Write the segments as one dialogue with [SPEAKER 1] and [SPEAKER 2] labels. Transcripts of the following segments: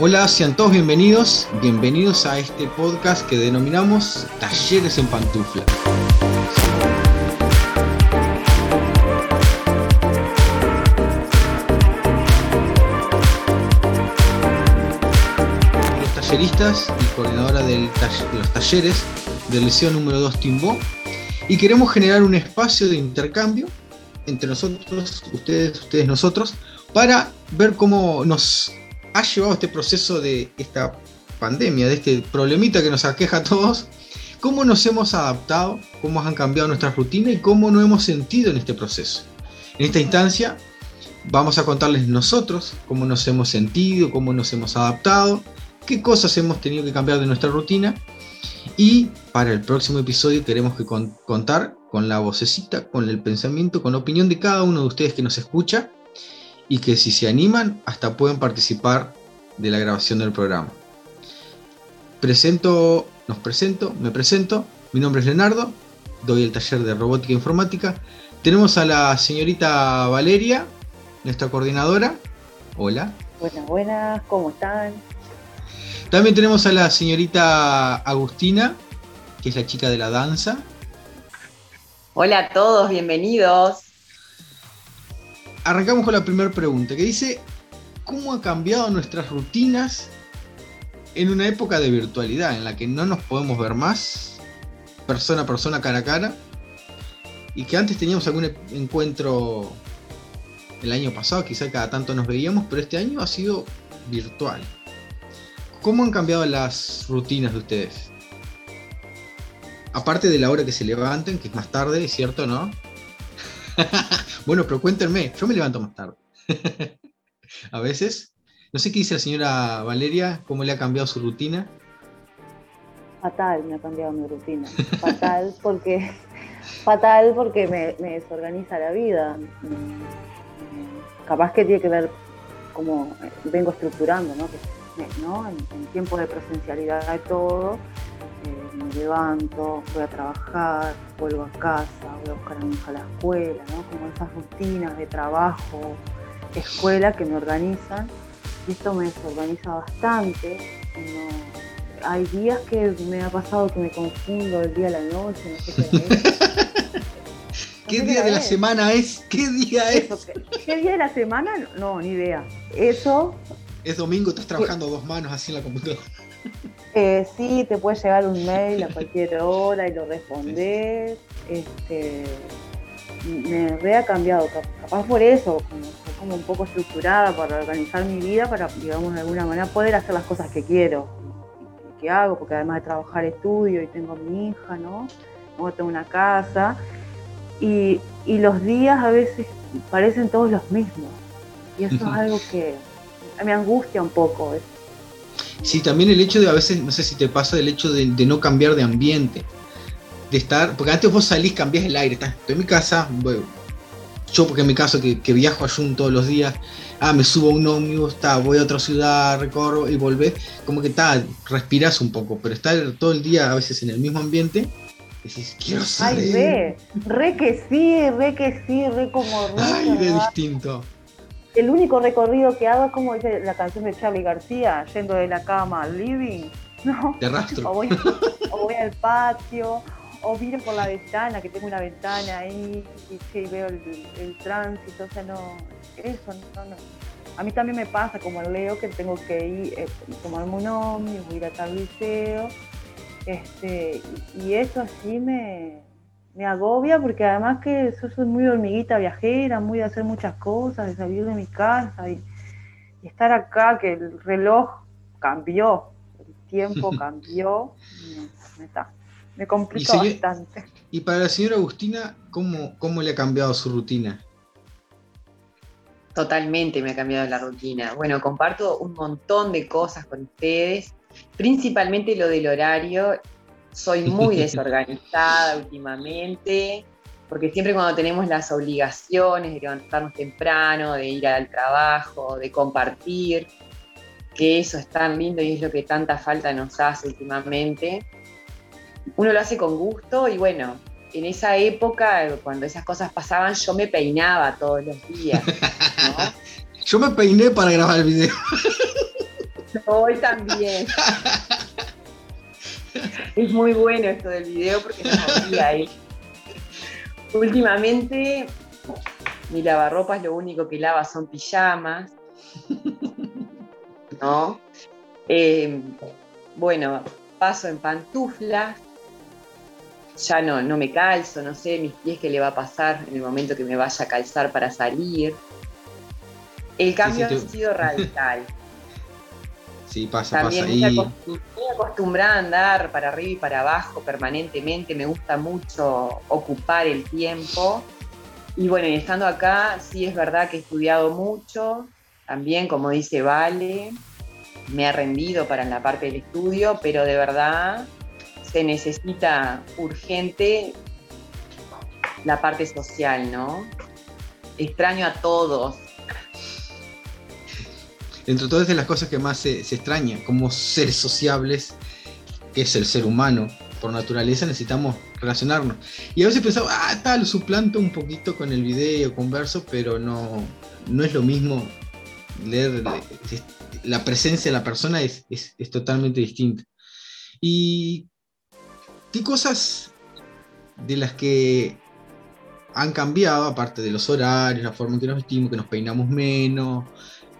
[SPEAKER 1] Hola, sean todos bienvenidos, bienvenidos a este podcast que denominamos Talleres en Pantufla. Los talleristas y coordinadora de los talleres del Liceo número 2 Timbó y queremos generar un espacio de intercambio entre nosotros, ustedes, ustedes, nosotros, para ver cómo nos ha llevado este proceso de esta pandemia, de este problemita que nos aqueja a todos, cómo nos hemos adaptado, cómo han cambiado nuestras rutinas y cómo nos hemos sentido en este proceso. En esta instancia vamos a contarles nosotros cómo nos hemos sentido, cómo nos hemos adaptado, qué cosas hemos tenido que cambiar de nuestra rutina y para el próximo episodio queremos que contar con la vocecita, con el pensamiento, con la opinión de cada uno de ustedes que nos escucha y que si se animan hasta pueden participar de la grabación del programa. Presento, nos presento, me presento, mi nombre es Leonardo, doy el taller de robótica e informática. Tenemos a la señorita Valeria, nuestra coordinadora. Hola.
[SPEAKER 2] Buenas, buenas, ¿cómo están?
[SPEAKER 1] También tenemos a la señorita Agustina, que es la chica de la danza.
[SPEAKER 3] Hola a todos, bienvenidos
[SPEAKER 1] arrancamos con la primera pregunta, que dice, ¿cómo ha cambiado nuestras rutinas en una época de virtualidad en la que no nos podemos ver más, persona a persona, cara a cara, y que antes teníamos algún encuentro el año pasado, quizá cada tanto nos veíamos, pero este año ha sido virtual. ¿Cómo han cambiado las rutinas de ustedes? Aparte de la hora que se levanten, que es más tarde, cierto, ¿no? bueno, pero cuéntenme, yo me levanto más tarde. a veces. No sé qué dice la señora Valeria, cómo le ha cambiado su rutina.
[SPEAKER 2] Fatal, me ha cambiado mi rutina. Fatal porque, fatal porque me, desorganiza la vida. Capaz que tiene que ver cómo vengo estructurando, ¿no? En, en tiempos de presencialidad de todo, me levanto, voy a trabajar, vuelvo a casa, voy a buscar a mi hija a la escuela, ¿no? Como esas rutinas de trabajo, escuela que me organizan. Y esto me desorganiza bastante. hay días que me ha pasado que me confundo el día a la noche, no sé qué es.
[SPEAKER 1] ¿Qué día de la semana es? ¿Qué día es?
[SPEAKER 2] ¿Qué día de la semana? No, ni idea. Eso.
[SPEAKER 1] Es domingo, estás trabajando dos manos así en la computadora.
[SPEAKER 2] Eh, sí, te puede llegar un mail a cualquier hora y lo respondes. Este, me re ha cambiado, capaz por eso, como, un poco estructurada para organizar mi vida, para, digamos, de alguna manera poder hacer las cosas que quiero, que hago, porque además de trabajar estudio y tengo mi hija, ¿no? Luego tengo una casa. Y, los días a veces parecen todos los mismos. Y eso es algo que me angustia un poco.
[SPEAKER 1] Sí, también el hecho de a veces, no sé si te pasa, el hecho de, no cambiar de ambiente. De estar, porque antes vos salís, cambiás el aire, estás, estoy en mi casa, yo porque en mi caso que, viajo a Jun todos los días, ah, me subo a un ómnibus, está, voy a otra ciudad, recorro y volvés, como que está, respirás un poco, pero estar todo el día a veces en el mismo ambiente, decís, quiero salir.
[SPEAKER 2] Ay, re, re que sí, re que sí, re como re.
[SPEAKER 1] Ay, de distinto
[SPEAKER 2] el único recorrido que hago es como dice la canción de Charlie García, yendo de la cama al living, ¿no?
[SPEAKER 1] De rastro.
[SPEAKER 2] O voy, al patio, o miro por la ventana, que tengo una ventana ahí, y, veo el, tránsito, o sea, no, eso, no, no. A mí también me pasa, como Leo, que tengo que ir, eh, tomarme un ómnibus, ir a tal liceo, este, y eso así me, me agobia porque además que yo soy muy hormiguita viajera, muy de hacer muchas cosas, de salir de mi casa y, estar acá, que el reloj cambió, el tiempo cambió, me, está, me complicó bastante.
[SPEAKER 1] Y para la señora Agustina, ¿cómo, ¿cómo le ha cambiado su rutina?
[SPEAKER 3] Totalmente me ha cambiado la rutina. Bueno, comparto un montón de cosas con ustedes, principalmente lo del horario soy muy desorganizada últimamente, porque siempre cuando tenemos las obligaciones de levantarnos temprano, de ir al trabajo, de compartir, que eso es tan lindo y es lo que tanta falta nos hace últimamente, uno lo hace con gusto y bueno, en esa época, cuando esas cosas pasaban, yo me peinaba todos los días.
[SPEAKER 1] yo me peiné para grabar el video.
[SPEAKER 3] Hoy también. es muy bueno esto del video porque no sabía él. Últimamente mi lavarropas lo único que lava son pijamas. ¿No? Eh, bueno, paso en pantuflas. Ya no, no me calzo, no sé mis pies qué le va a pasar en el momento que me vaya a calzar para salir. El cambio ha sido radical.
[SPEAKER 1] Sí, pasa,
[SPEAKER 3] También
[SPEAKER 1] pasa.
[SPEAKER 3] Estoy acostumbrada a andar para arriba y para abajo permanentemente. Me gusta mucho ocupar el tiempo. Y bueno, y estando acá, sí es verdad que he estudiado mucho. También, como dice Vale, me ha rendido para la parte del estudio, pero de verdad se necesita urgente la parte social, ¿no? Extraño a todos,
[SPEAKER 1] Entre todas de las cosas que más se, se extraña como seres sociables, que es el ser humano, por naturaleza necesitamos relacionarnos. Y a veces pensaba, ah, tal, suplanto un poquito con el video, converso, pero no, no es lo mismo leer, la presencia de la persona es, es, es totalmente distinta. ¿Y qué cosas de las que han cambiado, aparte de los horarios, la forma en que nos vestimos, que nos peinamos menos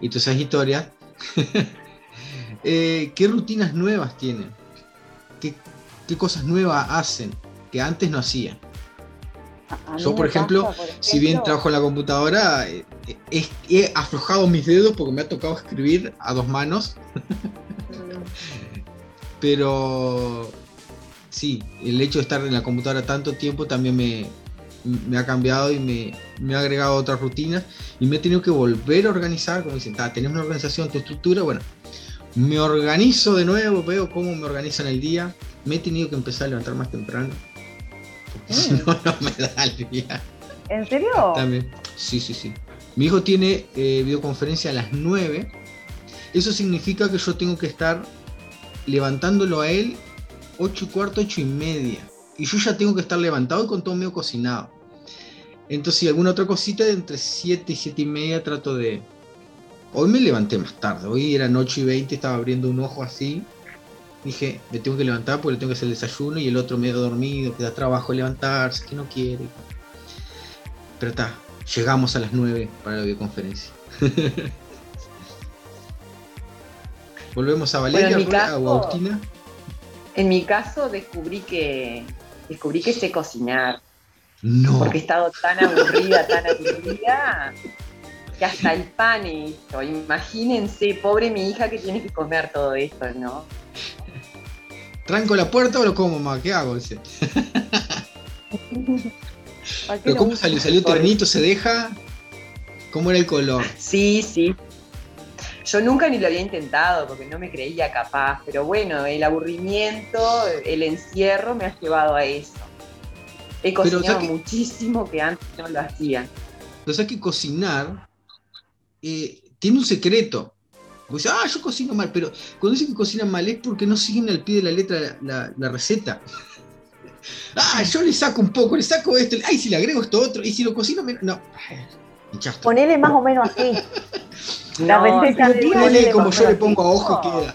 [SPEAKER 1] y todas esas historias, eh, ¿qué rutinas nuevas tienen? ¿Qué, ¿Qué, cosas nuevas hacen que antes no hacían? Yo, por ejemplo, pasa, por ejemplo, si bien trabajo en la computadora, eh, he, he, aflojado mis dedos porque me ha tocado escribir a dos manos. Pero sí, el hecho de estar en la computadora tanto tiempo también me, me ha cambiado y me, me, ha agregado otras rutinas y me he tenido que volver a organizar, como dicen, tenés una organización, tu estructura, bueno, me organizo de nuevo, veo cómo me organizo en el día, me he tenido que empezar a levantar más temprano, porque mm. si no, no me da el día.
[SPEAKER 2] ¿En serio?
[SPEAKER 1] También, sí, sí, sí. Mi hijo tiene eh, videoconferencia a las 9, eso significa que yo tengo que estar levantándolo a él 8 y cuarto, 8 y media y yo ya tengo que estar levantado y con todo medio cocinado. Entonces, si alguna otra cosita, entre 7 y 7 y media trato de... Hoy me levanté más tarde, hoy eran 8 y 20, estaba abriendo un ojo así. Dije, me tengo que levantar porque le tengo que hacer el desayuno y el otro medio dormido, que da trabajo levantarse, que no quiere. Pero está, llegamos a las 9 para la videoconferencia. Volvemos a Valeria,
[SPEAKER 3] bueno,
[SPEAKER 1] caso, a Agustina.
[SPEAKER 3] En mi caso descubrí que descubrí que sé cocinar.
[SPEAKER 1] No.
[SPEAKER 3] Porque he estado tan aburrida, tan aburrida, que hasta el pan he hecho. Imagínense, pobre mi hija que tiene que comer todo esto, ¿no?
[SPEAKER 1] ¿Tranco la puerta o lo como, mamá? ¿Qué hago? Dice. ¿Pero cómo salió? ¿Salió ternito? ¿Se deja? ¿Cómo era el color?
[SPEAKER 3] Sí, sí. Yo nunca ni lo había intentado porque no me creía capaz, pero bueno, el aburrimiento, el encierro me ha llevado a eso. He cocinado pero, o sea que, muchísimo que antes no lo hacía.
[SPEAKER 1] O sea que cocinar eh, tiene un secreto. Dice, ah, yo cocino mal, pero cuando dicen que cocinan mal es porque no siguen al pie de la letra la, la, la receta. Ah, yo le saco un poco, le saco esto, ay, si le agrego esto otro, y si lo cocino menos. No.
[SPEAKER 2] Ponele más o menos así.
[SPEAKER 3] La no, receta de
[SPEAKER 1] Ponele como yo le pongo a ojo queda.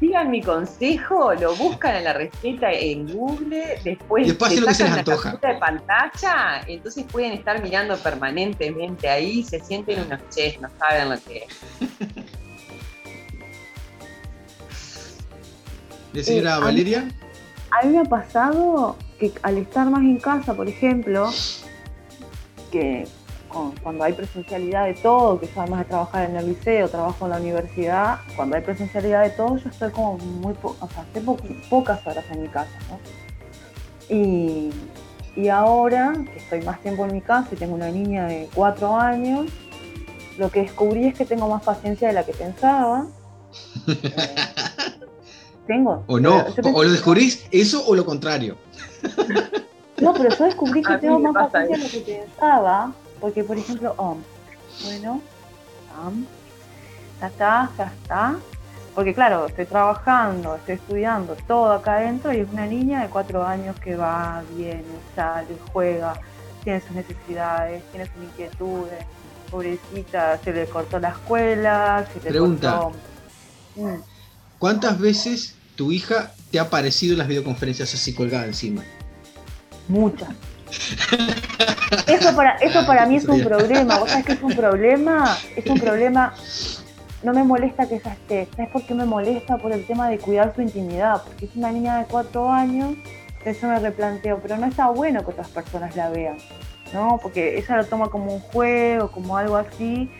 [SPEAKER 3] Sigan mi consejo, lo buscan en la receta en Google, después,
[SPEAKER 1] después lo que se les
[SPEAKER 3] la
[SPEAKER 1] antoja.
[SPEAKER 3] de pantalla, entonces pueden estar mirando permanentemente ahí, se sienten unos chefs, no saben lo que es.
[SPEAKER 1] ¿De señora
[SPEAKER 2] Eh, a mí-
[SPEAKER 1] Valeria?
[SPEAKER 2] A mí me ha pasado que al estar más en casa, por ejemplo, que con- cuando hay presencialidad de todo, que yo además de trabajar en el liceo, trabajo en la universidad, cuando hay presencialidad de todo, yo estoy como muy, po- o sea, estoy po- pocas horas en mi casa, ¿no? Y, y ahora que estoy más tiempo en mi casa y tengo una niña de cuatro años, lo que descubrí es que tengo más paciencia de la que pensaba. Eh, tengo.
[SPEAKER 1] ¿O no?
[SPEAKER 2] Pensé
[SPEAKER 1] ¿O lo descubrís eso o lo contrario?
[SPEAKER 2] No, pero yo descubrí que tengo más paciencia de lo que pensaba, porque por ejemplo, um, bueno, ya está, ya está. Porque claro, estoy trabajando, estoy estudiando, todo acá adentro y es una niña de cuatro años que va, viene, sale, juega, tiene sus necesidades, tiene sus inquietudes. Pobrecita, se le cortó la escuela, se le
[SPEAKER 1] Pregunta.
[SPEAKER 2] cortó...
[SPEAKER 1] Mm. ¿Cuántas veces tu hija te ha aparecido en las videoconferencias así colgada encima?
[SPEAKER 2] Muchas. Eso para, eso para mí es un problema. ¿Vos sabés que es un problema? Es un problema. No me molesta que ella esté. ¿Sabes por qué me molesta? Por el tema de cuidar su intimidad. Porque es una niña de cuatro años. Eso me replanteo. Pero no está bueno que otras personas la vean. ¿no? Porque ella lo toma como un juego, como algo así.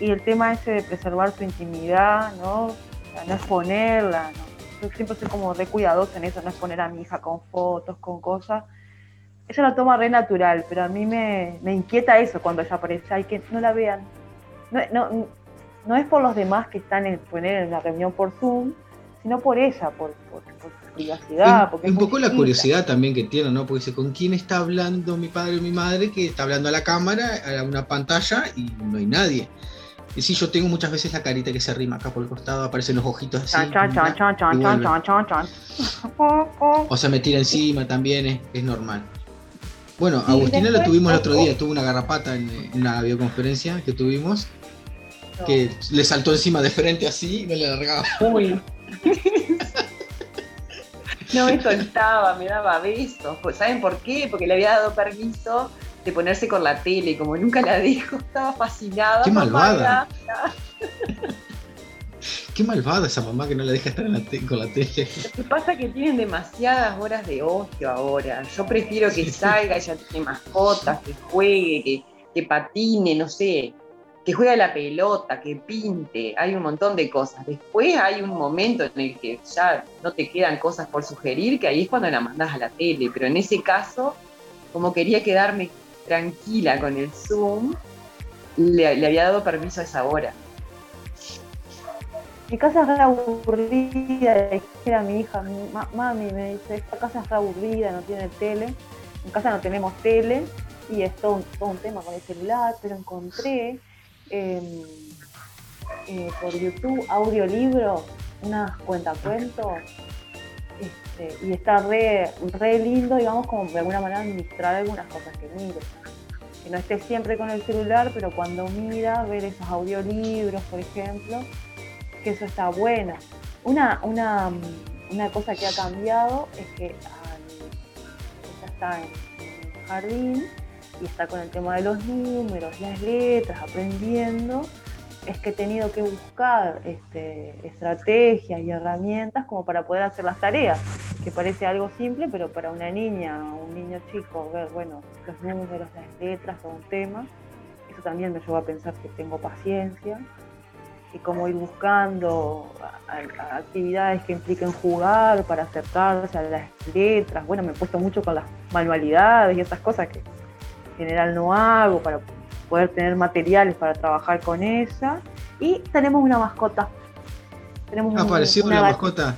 [SPEAKER 2] Y el tema ese de preservar su intimidad, ¿no? no exponerla, ¿no? Yo siempre soy como de cuidadosa en eso, no exponer a mi hija con fotos, con cosas ella lo toma re natural, pero a mí me, inquieta eso cuando ella aparece, hay que no la vean. No, es por los demás que están en, en la reunión por Zoom, sino por ella, por, su privacidad.
[SPEAKER 1] un poco la curiosidad también que tiene, ¿no? Porque dice, ¿con quién está hablando mi padre o mi madre? Que está hablando a la cámara, a una pantalla y no hay nadie. Y sí, yo tengo muchas veces la carita que se arrima acá por el costado, aparecen los ojitos así. o sea, me tira encima también, es normal. Bueno, Agustina lo tuvimos el otro día, tuvo una garrapata en, una videoconferencia que tuvimos, que le saltó encima de frente así y no le largaba. Uy.
[SPEAKER 3] no me soltaba, me daba besos. Pues, ¿Saben por qué? Porque le había dado permiso de ponerse con la tele, como nunca la dijo, estaba fascinada.
[SPEAKER 1] Qué malvada. Qué malvada esa mamá que no la deja estar con la tele.
[SPEAKER 3] Lo que pasa es que tienen demasiadas horas de ocio ahora. Yo prefiero que salga, ella tiene mascotas, que juegue, que, patine, no sé, que juegue a la pelota, que pinte, hay un montón de cosas. Después hay un momento en el que ya no te quedan cosas por sugerir, que ahí es cuando la mandas a la tele. Pero en ese caso, como quería quedarme tranquila con el Zoom, le, le había dado permiso a esa hora.
[SPEAKER 2] Mi casa es re aburrida, era mi hija, mami me dice, esta casa es re aburrida, no tiene tele. En casa no tenemos tele y es todo un, tema con el celular, pero encontré em, eh, por YouTube audiolibros, unas cuentacuentos, este, y está re, re lindo, digamos, como de alguna manera administrar algunas cosas que mire. Que no esté siempre con el celular, pero cuando mira, ver esos audiolibros, por ejemplo, que eso está bueno. Una, una, una cosa que ha cambiado es que ella está en, el jardín y está con el tema de los números, las letras, aprendiendo, es que he tenido que buscar este, estrategias y herramientas como para poder hacer las tareas, que parece algo simple, pero para una niña o un niño chico, ver, bueno, los números, las letras, todo un tema, eso también me llevó a pensar que tengo paciencia y como ir buscando actividades que impliquen jugar para acercarse a las letras. Bueno, me he puesto mucho con las manualidades y esas cosas que en general no hago para poder tener materiales para trabajar con esa. Y tenemos una mascota.
[SPEAKER 1] Tenemos ¿Apareció una, mascota?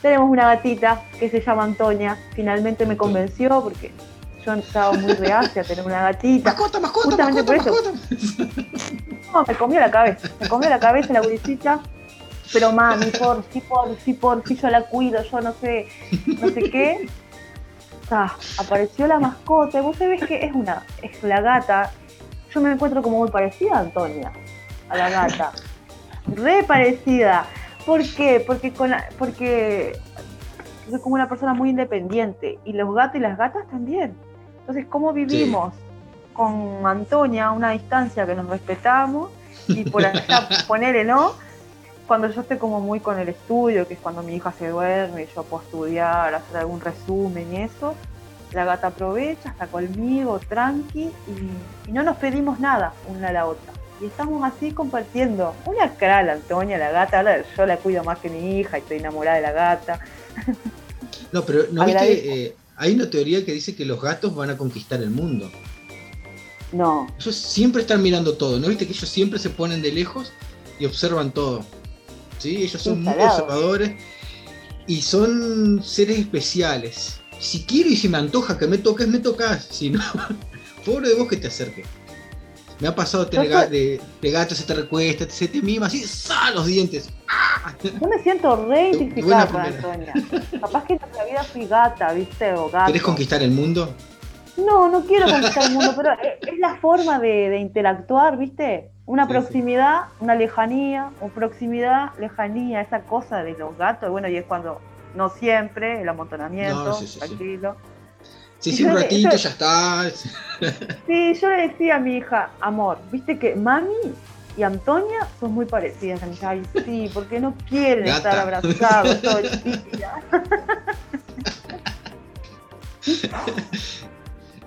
[SPEAKER 2] Tenemos una gatita que se llama Antonia. Finalmente me convenció porque yo estaba muy reacia a tener una gatita.
[SPEAKER 1] Mascota, mascota, Justamente por eso.
[SPEAKER 2] No, me comió la cabeza, me comió la cabeza la gurisita. Pero mami, por sí, por sí, por sí, yo la cuido, yo no sé, no sé qué. Ah, apareció la mascota, vos sabés que es una, es la gata. Yo me encuentro como muy parecida a Antonia, a la gata. Re parecida. ¿Por qué? Porque con porque soy como una persona muy independiente y los gatos y las gatas también. Entonces, ¿cómo vivimos con Antonia a una distancia que nos respetamos? Y por allá, ponerle, ¿no? Cuando yo estoy como muy con el estudio, que es cuando mi hija se duerme y yo puedo estudiar, hacer algún resumen y eso, la gata aprovecha, está conmigo, tranqui, y, no nos pedimos nada una a la otra. Y estamos así compartiendo. Una cara la Antonia, la gata, ahora yo la cuido más que mi hija y estoy enamorada de la gata.
[SPEAKER 1] No, pero ¿no viste hay una teoría que dice que los gatos van a conquistar el mundo.
[SPEAKER 2] No.
[SPEAKER 1] Ellos siempre están mirando todo, ¿no viste que ellos siempre se ponen de lejos y observan todo? ¿Sí? Ellos son muy observadores y son seres especiales. Si quiero y si me antoja que me toques, me tocas. Si no, pobre de vos que te acerques. Me ha pasado de, de, gato, se te recuesta, se te mima así, ¡sa! los dientes.
[SPEAKER 2] Yo me siento reidentificada con Antonia. Capaz que en nuestra vida fui gata, ¿viste? O gato.
[SPEAKER 1] ¿Querés conquistar el mundo?
[SPEAKER 2] No, no quiero conquistar el mundo, pero es la forma de, interactuar, ¿viste? Una proximidad, una lejanía, o proximidad, lejanía, esa cosa de los gatos, bueno, y es cuando, no siempre, el amontonamiento, tranquilo.
[SPEAKER 1] Sí, sí, un ratito, ya está.
[SPEAKER 2] Sí, yo le decía a mi hija, amor, viste que mami y Antonia son muy parecidas. a mi hija, sí, porque no quieren estar abrazados todo el día.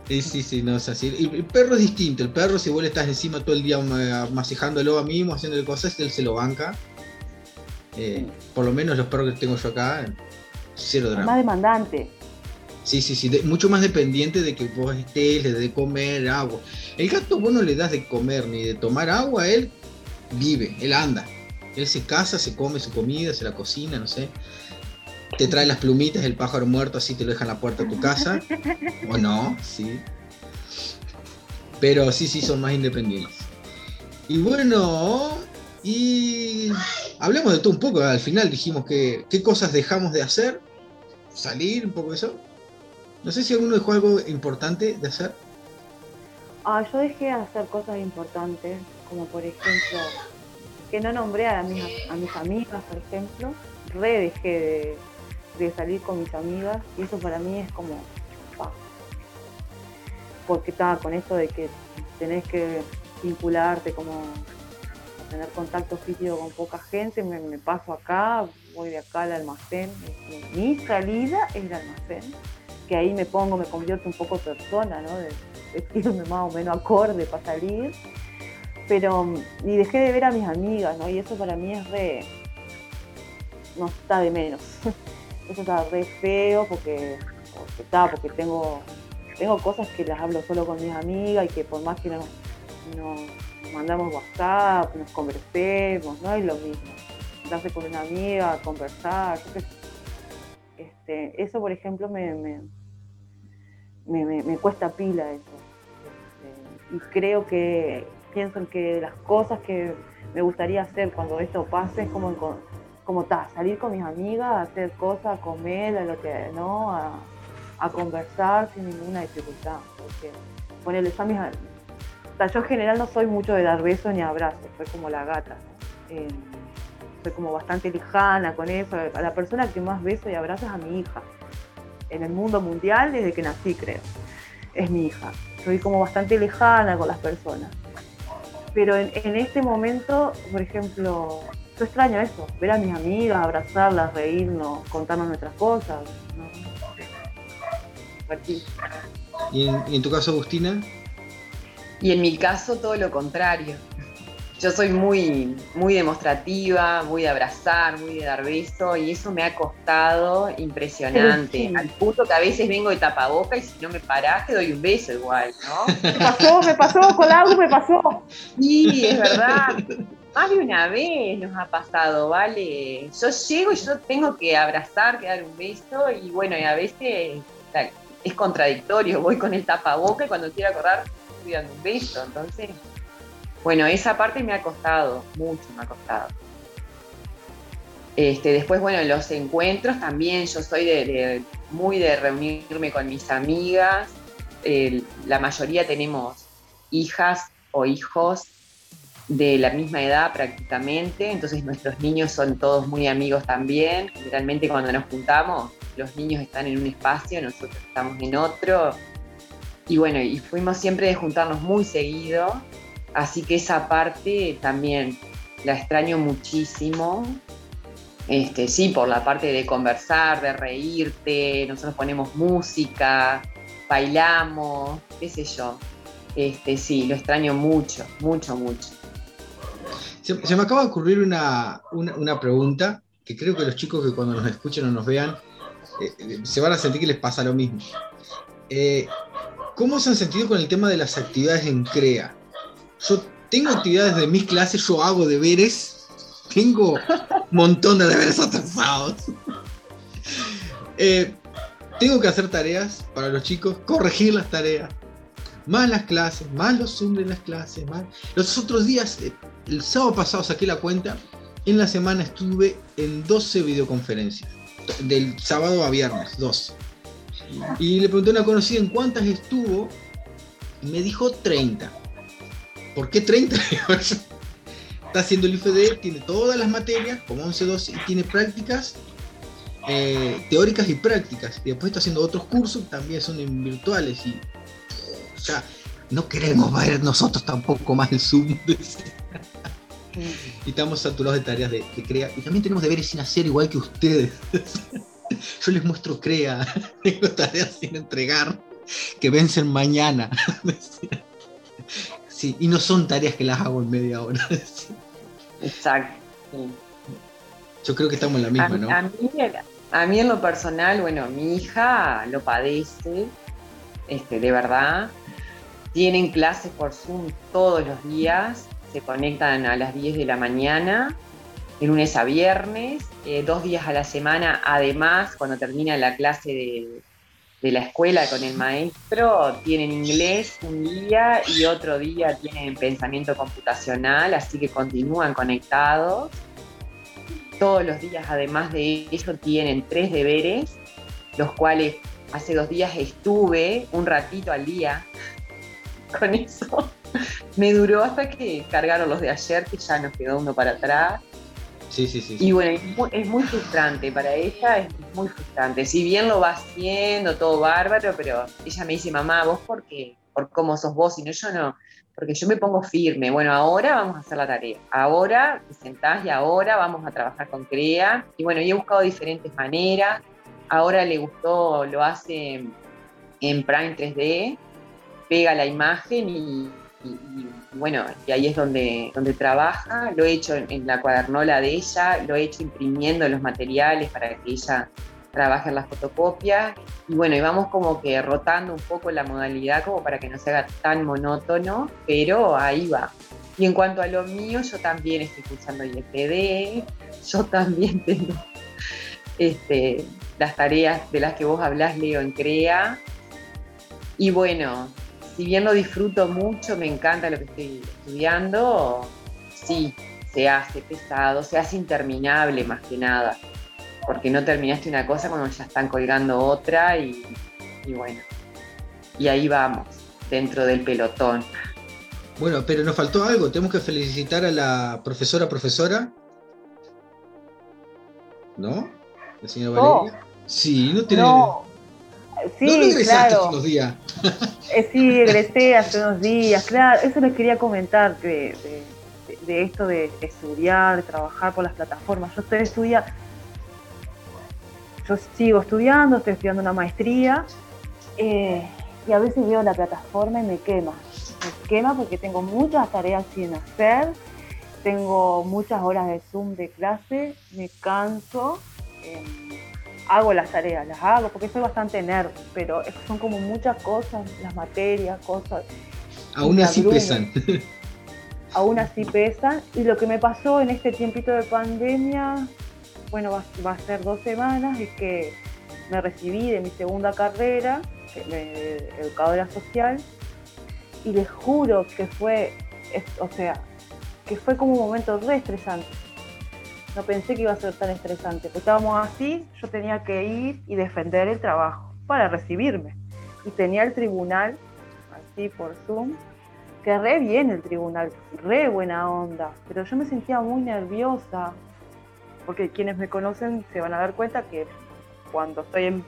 [SPEAKER 1] Sí, sí, sí, no es así. El, perro es distinto. El perro, si vos le estás encima todo el día masejándolo a mismo, haciéndole cosas, él se lo banca. Eh, por lo menos los perros que tengo yo acá, cero drama.
[SPEAKER 2] Más demandante.
[SPEAKER 1] Sí, sí, sí, mucho más dependiente de que vos estés, le de comer, agua. El gato vos no le das de comer ni de tomar agua, él vive, él anda. Él se casa, se come su comida, se la cocina, no sé. Te trae las plumitas, el pájaro muerto, así te lo deja en la puerta de tu casa. o no, sí. Pero sí, sí, son más independientes. Y bueno, y hablemos de todo un poco. Al final dijimos que qué cosas dejamos de hacer. Salir, un poco de eso. No sé si alguno dejó algo importante de hacer.
[SPEAKER 2] Ah, yo dejé de hacer cosas importantes, como por ejemplo, que no nombré a mis, a mis amigas, por ejemplo. Re dejé de, salir con mis amigas y eso para mí es como... Porque estaba con esto de que tenés que vincularte, como tener contacto físico con poca gente, me, me paso acá, voy de acá al almacén. Mi salida es el almacén que ahí me pongo, me convierto un poco persona, ¿no? De vestirme más o menos acorde para salir. Pero, y dejé de ver a mis amigas, ¿no? Y eso para mí es re. no está de menos. Eso está re feo porque, porque está, porque tengo, tengo cosas que las hablo solo con mis amigas y que por más que no, nos mandamos WhatsApp, nos conversemos, no es lo mismo. Darse con una amiga, conversar, este, eso por ejemplo me, me, cuesta pila eso. Este, y creo que pienso que las cosas que me gustaría hacer cuando esto pase es como, como salir con mis amigas, hacer cosas, comer, a lo que, ¿no? A, conversar sin ninguna dificultad. Porque ponerle a mis yo en general no soy mucho de dar besos ni abrazos, soy como la gata. Eh, soy como bastante lejana con eso. A la persona que más beso y abrazo es a mi hija en el mundo mundial desde que nací, creo. Es mi hija. Soy como bastante lejana con las personas. Pero en, este momento, por ejemplo, yo extraño eso, ver a mis amigas, abrazarlas, reírnos, contarnos nuestras cosas.
[SPEAKER 1] ¿Y en tu caso, Agustina?
[SPEAKER 3] Y en mi caso, todo lo contrario yo soy muy, muy demostrativa, muy de abrazar, muy de dar beso, y eso me ha costado impresionante. Al punto que a veces vengo de tapaboca y si no me parás te doy un beso igual, ¿no?
[SPEAKER 2] Me pasó, me pasó, con algo me pasó.
[SPEAKER 3] Sí, es verdad. Más de una vez nos ha pasado, ¿vale? Yo llego y yo tengo que abrazar, que dar un beso, y bueno, y a veces es contradictorio, voy con el tapaboca y cuando quiero acordar estoy dando un beso, entonces bueno, esa parte me ha costado, mucho me ha costado. Este, después, bueno, los encuentros también, yo soy de, muy de reunirme con mis amigas. la mayoría tenemos hijas o hijos de la misma edad prácticamente, entonces nuestros niños son todos muy amigos también. Generalmente cuando nos juntamos, los niños están en un espacio, nosotros estamos en otro. Y bueno, y fuimos siempre de juntarnos muy seguido Así que esa parte también la extraño muchísimo. Este, sí, por la parte de conversar, de reírte, nosotros ponemos música, bailamos, qué sé yo. Este, sí, lo extraño mucho, mucho, mucho.
[SPEAKER 1] Se, me acaba de ocurrir una, pregunta que creo que los chicos que cuando nos escuchen o nos vean eh, eh, se van a sentir que les pasa lo mismo. Eh, ¿Cómo se han sentido con el tema de las actividades en CREA? Yo tengo actividades de mis clases, yo hago deberes, tengo un montón de deberes atrasados. Eh, tengo que hacer tareas para los chicos, corregir las tareas, más las clases, más los Zoom de las clases, más. Los otros días, eh, el sábado pasado saqué la cuenta, en la semana estuve en 12 videoconferencias, del sábado a viernes, 12. Y le pregunté a una conocida en cuántas estuvo, y me dijo 30. ¿por qué 30? está haciendo el IFD, tiene todas las materias, como 11, 12, y tiene prácticas eh, teóricas y prácticas. Y después está haciendo otros cursos, también son virtuales. Ya no queremos ver nosotros tampoco más el Zoom. y estamos saturados de tareas de, de crea. Y también tenemos deberes sin hacer igual que ustedes. Yo les muestro crea, tengo tareas sin entregar que vencen mañana. Sí, y no son tareas que las hago en media hora.
[SPEAKER 3] Exacto.
[SPEAKER 1] Yo creo que estamos en la misma, ¿no?
[SPEAKER 3] A mí, a mí, en lo personal, bueno, mi hija lo padece, este, de verdad. Tienen clases por Zoom todos los días, se conectan a las 10 de la mañana, de lunes a viernes, eh, dos días a la semana, además, cuando termina la clase de, de la escuela con el maestro, tienen inglés un día y otro día tienen pensamiento computacional, así que continúan conectados. Todos los días, además de eso, tienen tres deberes, los cuales hace dos días estuve un ratito al día con eso. Me duró hasta que cargaron los de ayer, que ya nos quedó uno para atrás.
[SPEAKER 1] Sí, sí, sí.
[SPEAKER 3] Y bueno, es muy, frustrante, para ella es muy frustrante. Si bien lo va haciendo, todo bárbaro, pero ella me dice, mamá, vos porque, por cómo sos vos, y no yo no, porque yo me pongo firme. Bueno, ahora vamos a hacer la tarea. Ahora te sentás y ahora vamos a trabajar con CREA. Y bueno, yo he buscado diferentes maneras. Ahora le gustó, lo hace en Prime 3D, pega la imagen y, bueno, y ahí es donde, donde trabaja. Lo he hecho en, la cuadernola de ella, lo he hecho imprimiendo los materiales para que ella trabaje en las fotocopias. Y bueno, y vamos como que rotando un poco la modalidad como para que no se haga tan monótono, pero ahí va. Y en cuanto a lo mío, yo también estoy escuchando IFD, yo también tengo este, las tareas de las que vos hablás, leo en CREA. Y bueno, si bien lo disfruto mucho, me encanta lo que estoy estudiando, sí, se hace pesado, se hace interminable más que nada, porque no terminaste una cosa cuando ya están colgando otra y, bueno, y ahí vamos, dentro del pelotón.
[SPEAKER 1] Bueno, pero nos faltó algo, tenemos que felicitar a la profesora profesora, ¿no? La señora Valeria. Sí, no tiene...
[SPEAKER 2] Sí, claro. Eh, sí, egresé hace unos días, claro. Eso les quería comentar de, esto de estudiar, de trabajar por las plataformas. Yo estoy estudiando, yo sigo estudiando, estoy estudiando una maestría eh, y a veces veo la plataforma y me quema. Me quema porque tengo muchas tareas sin hacer, tengo muchas horas de Zoom de clase, me canso. Eh, hago las tareas, las hago porque soy bastante nerd, pero son como muchas cosas, las materias, cosas.
[SPEAKER 1] Aún así pesan.
[SPEAKER 2] Aún así pesan. Y lo que me pasó en este tiempito de pandemia, bueno, va, a ser dos semanas, es que me recibí de mi segunda carrera, de educadora social, y les juro que fue, o sea, que fue como un momento re estresante no pensé que iba a ser tan estresante. Pues estábamos así, yo tenía que ir y defender el trabajo para recibirme. Y tenía el tribunal, así por Zoom, que re bien el tribunal, re buena onda, pero yo me sentía muy nerviosa, porque quienes me conocen se van a dar cuenta que cuando estoy en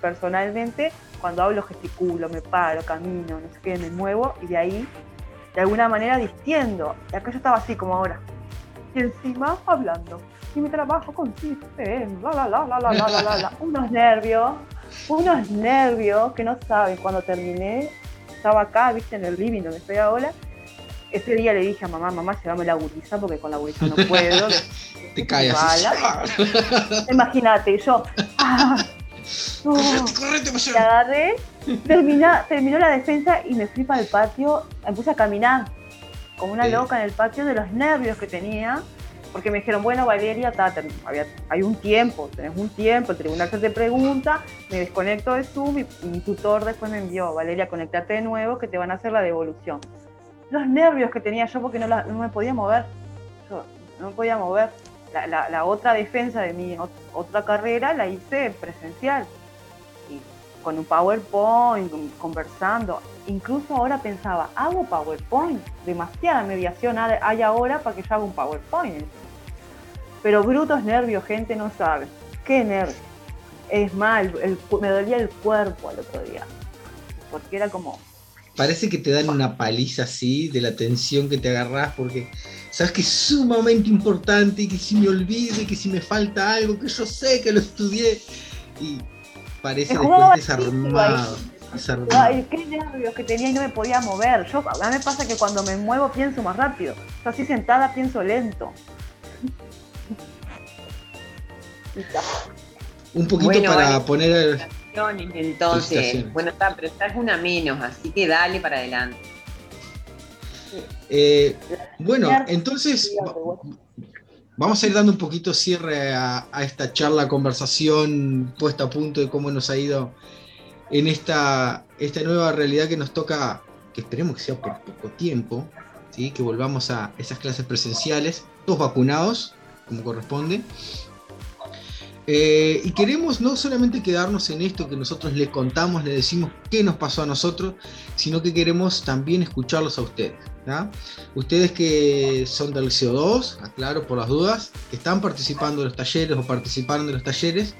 [SPEAKER 2] personalmente, cuando hablo gesticulo, me paro, camino, no sé qué, me muevo y de ahí, de alguna manera distiendo. Y acá yo estaba así como ahora y encima hablando. Y mi trabajo consiste en la la la la la la la la, unos nervios, unos nervios que no saben. Cuando terminé, estaba acá, viste, en el living donde estoy ahora. Ese día le dije a mamá, mamá, llévame la guriza porque con la guriza no puedo.
[SPEAKER 1] Te caes
[SPEAKER 2] Imagínate, yo. Ah, agarré, terminó la defensa y me fui para el patio, me puse a caminar como una loca en el patio de los nervios que tenía, porque me dijeron, bueno, Valeria, hay un tiempo, tenés un tiempo, el tribunal se te pregunta, me desconecto de Zoom y, mi tutor después me envió, Valeria, conectate de nuevo que te van a hacer la devolución. Los nervios que tenía yo porque no, me podía mover, yo no me podía mover. La, otra defensa de mi otra carrera la hice presencial. Y con un PowerPoint, conversando. Incluso ahora pensaba, hago PowerPoint. Demasiada mediación hay ahora para que yo haga un PowerPoint. Pero brutos nervios, gente no sabe. ¿Qué nervios? Es mal, me dolía el cuerpo al otro día. Porque era como,
[SPEAKER 1] parece que te dan una paliza así de la tensión que te agarrás porque sabes que es sumamente importante y que si me olvide, que si me falta algo, que yo sé que lo estudié y parece después desarmado.
[SPEAKER 2] Ay, qué nervios que tenía y no me podía mover. Yo, a mí me pasa que cuando me muevo pienso más rápido. Yo así sentada pienso lento.
[SPEAKER 1] Un poquito para poner
[SPEAKER 3] entonces, bueno, está, pero esta es una menos, así que dale para adelante.
[SPEAKER 1] Eh, bueno, entonces vamos a ir dando un poquito cierre a, esta charla, conversación puesta a punto de cómo nos ha ido en esta, esta nueva realidad que nos toca, que esperemos que sea por poco tiempo, ¿sí? que volvamos a esas clases presenciales, todos vacunados, como corresponde. Eh, y queremos no solamente quedarnos en esto que nosotros les contamos, les decimos qué nos pasó a nosotros, sino que queremos también escucharlos a ustedes. Ustedes que son del CO2, aclaro por las dudas, que están participando de los talleres o participaron de los talleres,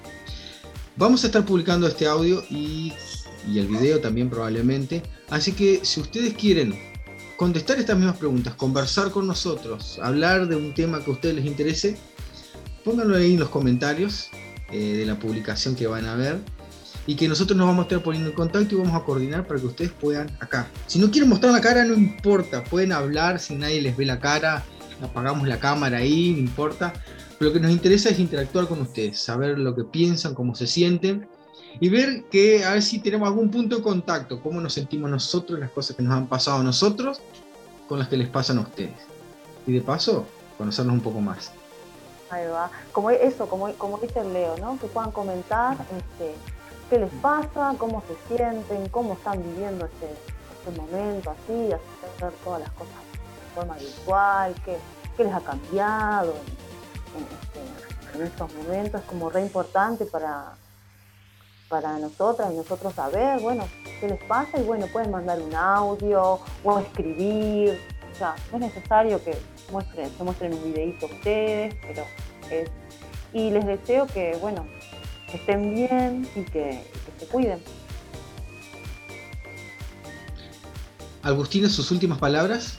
[SPEAKER 1] vamos a estar publicando este audio y, y el video también probablemente. Así que si ustedes quieren contestar estas mismas preguntas, conversar con nosotros, hablar de un tema que a ustedes les interese, pónganlo ahí en los comentarios eh, de la publicación que van a ver y que nosotros nos vamos a estar poniendo en contacto y vamos a coordinar para que ustedes puedan acá. Si no quieren mostrar la cara, no importa, pueden hablar si nadie les ve la cara, apagamos la cámara ahí, no importa. Pero lo que nos interesa es interactuar con ustedes, saber lo que piensan, cómo se sienten y ver que a ver si tenemos algún punto de contacto, cómo nos sentimos nosotros, las cosas que nos han pasado a nosotros con las que les pasan a ustedes. Y de paso, conocernos un poco más.
[SPEAKER 2] Como eso, como, como dice el Leo, ¿no? Que puedan comentar este, qué les pasa, cómo se sienten, cómo están viviendo este, este momento así, hacer todas las cosas de forma virtual, qué, qué les ha cambiado en, este, estos momentos. Es como re importante para, para nosotras y nosotros saber, bueno, qué les pasa y bueno, pueden mandar un audio o escribir. O sea, no es necesario que muestren, se muestren un videito ustedes, pero es... Y les deseo que, bueno, estén bien y que, se cuiden.
[SPEAKER 1] Agustina, sus últimas palabras.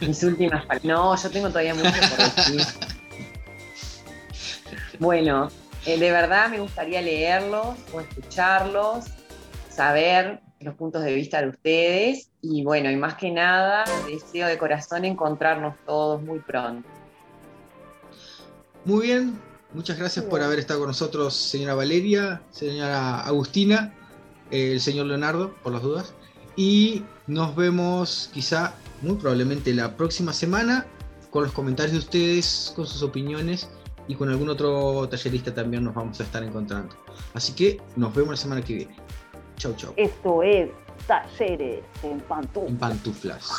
[SPEAKER 3] Mis últimas palabras. No, yo tengo todavía mucho por decir. bueno, eh, de verdad me gustaría leerlos o escucharlos, saber los puntos de vista de ustedes y bueno, y más que nada, deseo de corazón encontrarnos todos muy pronto.
[SPEAKER 1] Muy bien, muchas gracias por haber estado con nosotros, señora Valeria, señora Agustina, el señor Leonardo, por las dudas, y nos vemos quizá, muy probablemente la próxima semana, con los comentarios de ustedes, con sus opiniones y con algún otro tallerista también nos vamos a estar encontrando. Así que nos vemos la semana que viene. Chau, chau.
[SPEAKER 2] Esto es Talleres en
[SPEAKER 1] pantuflas. En pantuflas.